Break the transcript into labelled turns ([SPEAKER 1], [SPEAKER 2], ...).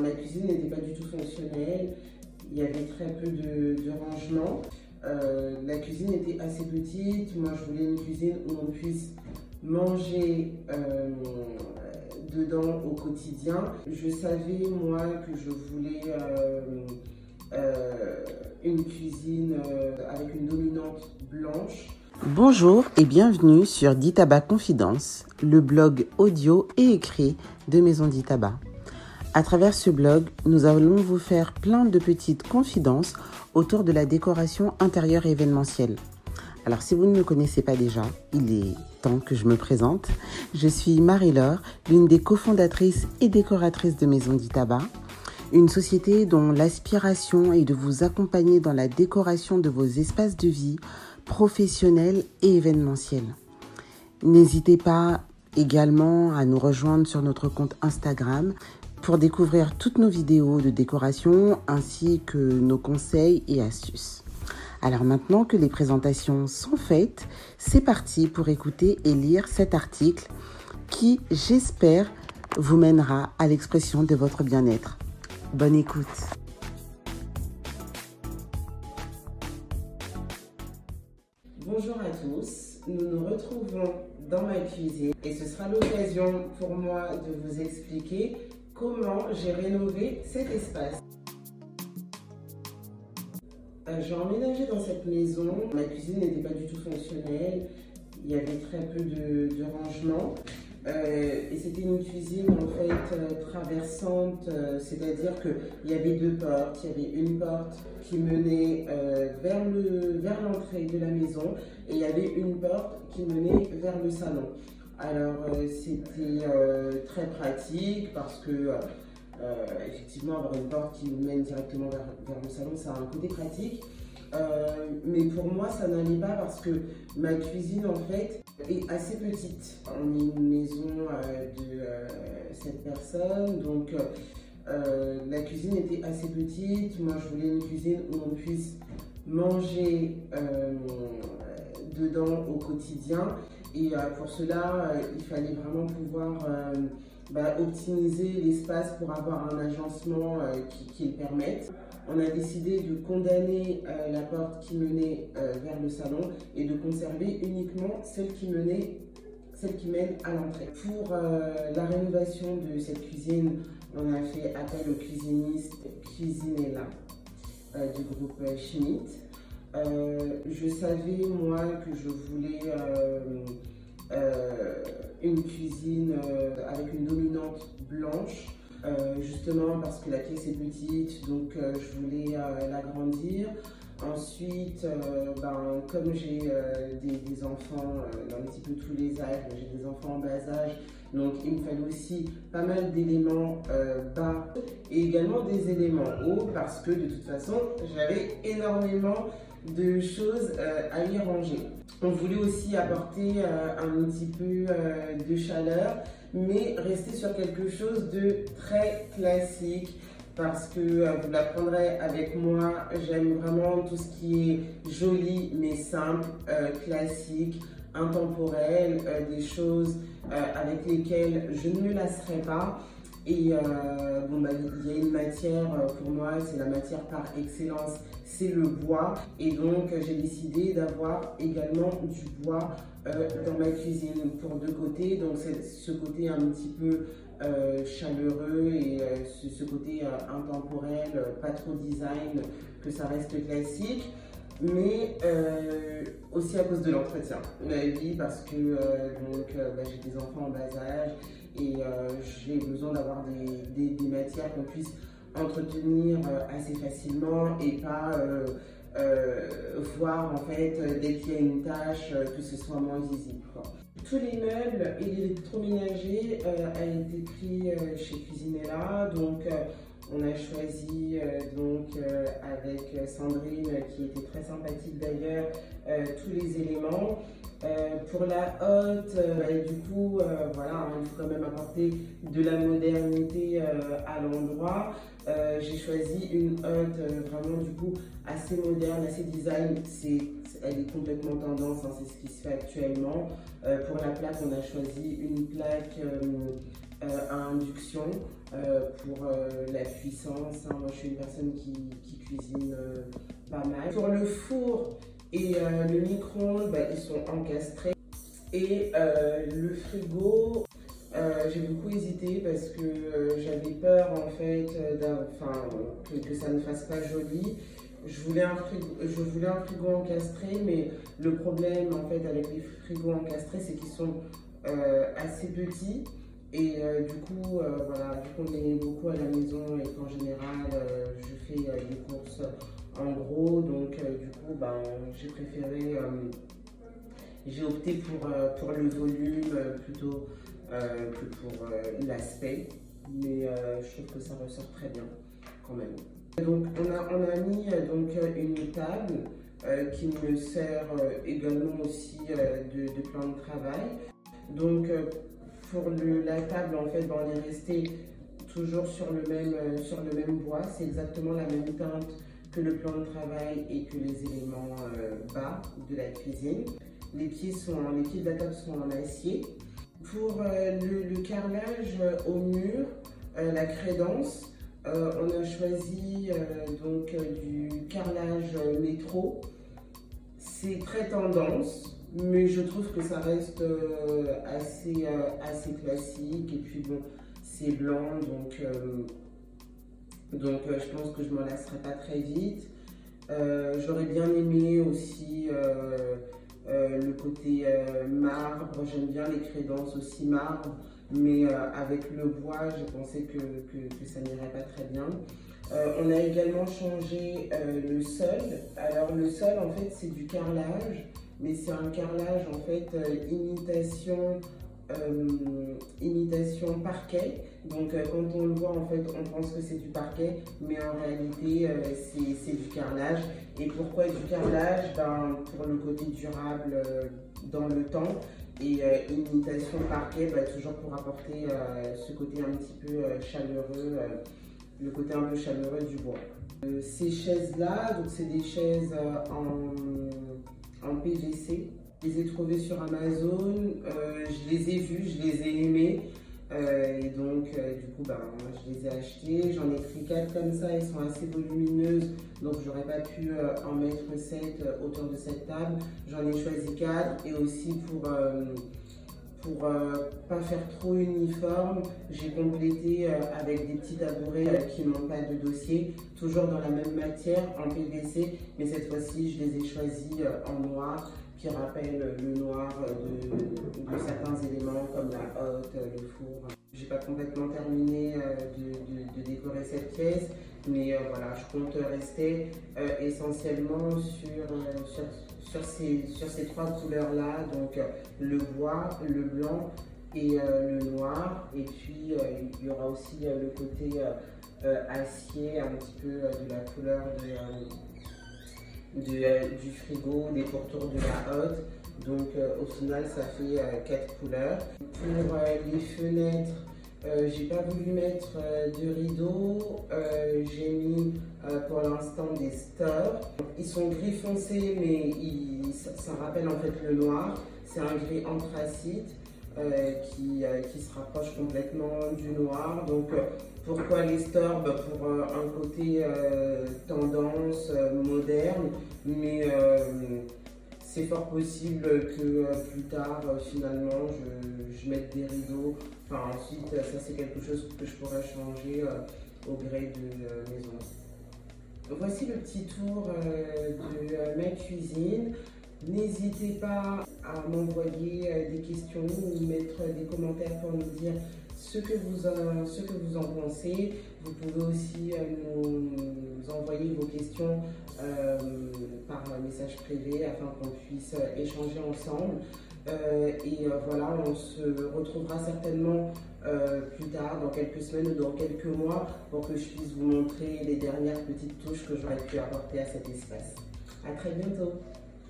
[SPEAKER 1] Ma cuisine n'était pas du tout fonctionnelle, il y avait très peu de, rangement. Euh, la cuisine était assez petite, moi je voulais une cuisine où on puisse manger euh, dedans au quotidien. Je savais moi que je voulais euh, une cuisine avec une dominante blanche.
[SPEAKER 2] Bonjour et bienvenue sur Ditaba Confidence, le blog audio et écrit de Maison Ditaba. À travers ce blog, nous allons vous faire plein de petites confidences autour de la décoration intérieure événementielle. Alors si vous ne me connaissez pas déjà, il est temps que je me présente. Je suis Marie-Laure, l'une des cofondatrices et décoratrices de Maison d'Itaba, une société dont l'aspiration est de vous accompagner dans la décoration de vos espaces de vie professionnels et événementiels. N'hésitez pas également à nous rejoindre sur notre compte Instagram pour découvrir toutes nos vidéos de décoration ainsi que nos conseils et astuces. Alors maintenant que les présentations sont faites, c'est parti pour écouter et lire cet article qui, j'espère, vous mènera à l'expression de votre bien-être. Bonne écoute.
[SPEAKER 1] Bonjour à tous, nous nous retrouvons dans ma cuisine et ce sera l'occasion pour moi de vous expliquer comment j'ai rénové cet espace. Euh, j'ai emménagé dans cette maison, ma cuisine n'était pas du tout fonctionnelle, il y avait très peu de, rangement. Euh, et c'était une cuisine en fait euh, traversante, c'est-à-dire qu'il y avait deux portes. Il y avait une porte qui menait vers l'entrée de la maison et il y avait une porte qui menait vers le salon. Alors euh, c'était euh, très pratique parce que euh, effectivement avoir une porte qui mène directement vers, le salon, ça a un côté pratique. mais pour moi, ça n'allait pas parce que ma cuisine, en fait, est assez petite. On est une maison de 7 personnes, donc la cuisine était assez petite. Moi, je voulais une cuisine où on puisse manger dedans au quotidien. Et euh, pour cela, euh, il fallait vraiment pouvoir euh, bah, optimiser l'espace pour avoir un agencement qui, le permette. On a décidé de condamner la porte qui menait vers le salon et de conserver uniquement celle qui menait celle qui mène à l'entrée. Pour la rénovation de cette cuisine, on a fait appel au cuisiniste Cuisinella du groupe Schmidt. Euh, je savais moi que je voulais euh, euh, une cuisine avec une dominante blanche, justement parce que la pièce est petite, donc je voulais l'agrandir. Ensuite, ben, comme j'ai des, enfants dans un petit peu tous les âges, j'ai des enfants en bas âge, donc il me fallait aussi pas mal d'éléments bas et également des éléments hauts parce que de toute façon j'avais énormément de choses euh, à y ranger. On voulait aussi apporter euh, un petit peu euh, de chaleur, mais rester sur quelque chose de très classique parce que vous l'apprendrez avec moi, j'aime vraiment tout ce qui est joli mais simple, classique, intemporel, des choses avec lesquelles je ne me lasserai pas. Et euh, bon, bah, il y a une matière, euh, pour moi, c'est la matière par excellence, c'est le bois. Et donc, j'ai décidé d'avoir également du bois euh, dans ma cuisine pour deux côtés. Donc, ce côté un petit peu chaleureux et ce, côté intemporel, pas trop design, que ça reste classique mais aussi à cause de l'entretien. Oui, parce que bah, j'ai des enfants en bas âge et euh, j'ai besoin d'avoir des, matières qu'on puisse entretenir euh, assez facilement et pas euh, voir en fait dès qu'il y a une tâche que ce soit moins visible. Tous les meubles et l'électroménager a été pris chez Cuisinella, donc on a choisi donc avec Sandrine qui était très sympathique d'ailleurs tous les éléments. Euh, pour la euh, bah, du coup, euh, voilà, il faut quand même apporter de la modernité à l'endroit. J'ai choisi une hotte vraiment du coup assez moderne, assez design. Elle est complètement tendance, hein, c'est ce qui se fait actuellement. pour la plaque, on a choisi une plaque à induction pour la puissance. Hein. Moi, je suis une personne qui, cuisine pas mal. Pour le four et le micro-ondes, bah, ils sont encastrés. Et le frigo, j'ai beaucoup hésité parce que j'avais peur en fait que, ça ne fasse pas joli je voulais, un frigo, je voulais un frigo encastré, mais le problème en fait avec les frigos encastrés, c'est qu'ils sont euh, assez petits. Et euh, du coup, euh, voilà, vu qu'on est beaucoup à la maison et qu'en général, je fais des courses en gros, donc du coup, ben, j'ai préféré, j'ai opté pour, pour le volume plutôt que pour l'aspect. Mais je trouve que ça ressort très bien quand même. Donc on a, on a mis euh, donc, euh, une table euh, qui me sert également aussi de, plan de travail. Donc pour la table, en fait, on est resté toujours sur le même, sur le même bois. C'est exactement la même teinte que le plan de travail et que les éléments bas de la cuisine. Les pieds, sont, les pieds de la table sont en acier. Pour le, le, carrelage au mur, la crédence, euh, on a choisi euh, donc euh, du carrelage métro. C'est très tendance, mais je trouve que ça reste assez, assez classique. Et puis bon, c'est blanc, donc, donc je pense que je m'en lasserai pas très vite. J'aurais bien aimé aussi le côté marbre. J'aime bien les crédences aussi marbre mais euh, avec le bois, j'ai pensé que, que, ça n'irait pas très bien. Euh, on a également changé euh, le sol. Alors le sol, en fait, c'est du carrelage, mais c'est un carrelage, en fait, imitation, imitation parquet. Donc quand on le voit, en fait, on pense que c'est du parquet, mais en réalité, c'est du carrelage. Et pourquoi du carrelage? Ben, Pour le côté durable dans le temps et euh, imitation parquet, bah, toujours pour apporter euh, ce côté un petit peu euh, chaleureux, le côté un peu chaleureux du bois. ces chaises-là, donc c'est des chaises en, en, PVC. Je les ai trouvées sur Amazon, je les ai vues, je les ai aimées. et donc, du coup, ben, je les ai achetées. J'en ai pris quatre comme ça. Elles sont assez volumineuses. Donc, j'aurais pas pu en mettre sept autour de cette table. J'en ai choisi quatre. Et aussi pour, pour pas faire trop uniforme, j'ai complété avec des petits tabourets qui n'ont pas de dossier. Toujours dans la même matière, en PVC. Mais cette fois-ci, je les ai choisis en noir qui rappellent le noir de, certains éléments comme la hotte, le four. J'ai pas complètement terminé euh, de, décorer cette pièce, mais euh, voilà, je compte rester euh, essentiellement sur, sur, sur ces trois couleurs-là, donc le bois, le blanc et le noir. Et puis il y aura aussi le côté acier, un petit peu de la couleur de euh, du frigo, des pourtours de la hotte. Donc euh, au final, ça fait euh, quatre couleurs. Pour les fenêtres, j'ai pas voulu mettre de rideaux. j'ai mis pour l'instant des stores. Ils sont gris foncé, mais ça, rappelle en fait le noir. C'est un gris anthracite. Euh, qui, euh, qui, se rapproche complètement du noir. Donc euh, pourquoi les stores? Bah, Pour un côté tendance moderne, mais c'est fort possible que plus tard, finalement, je, je, mette des rideaux. Enfin, ensuite, ça c'est quelque chose que je pourrais changer au gré de maison. Voici le petit tour de ma cuisine. N'hésitez pas à m'envoyer euh, des questions ou mettre des commentaires pour nous dire ce que vous en, ce que vous en pensez. Vous pouvez aussi euh, nous envoyer vos questions euh, par message privé afin qu'on puisse échanger ensemble. Et voilà, on se retrouvera certainement plus tard, dans quelques semaines ou dans quelques mois, pour que je puisse vous montrer les dernières petites touches que j'aurais pu apporter à cet espace. À très bientôt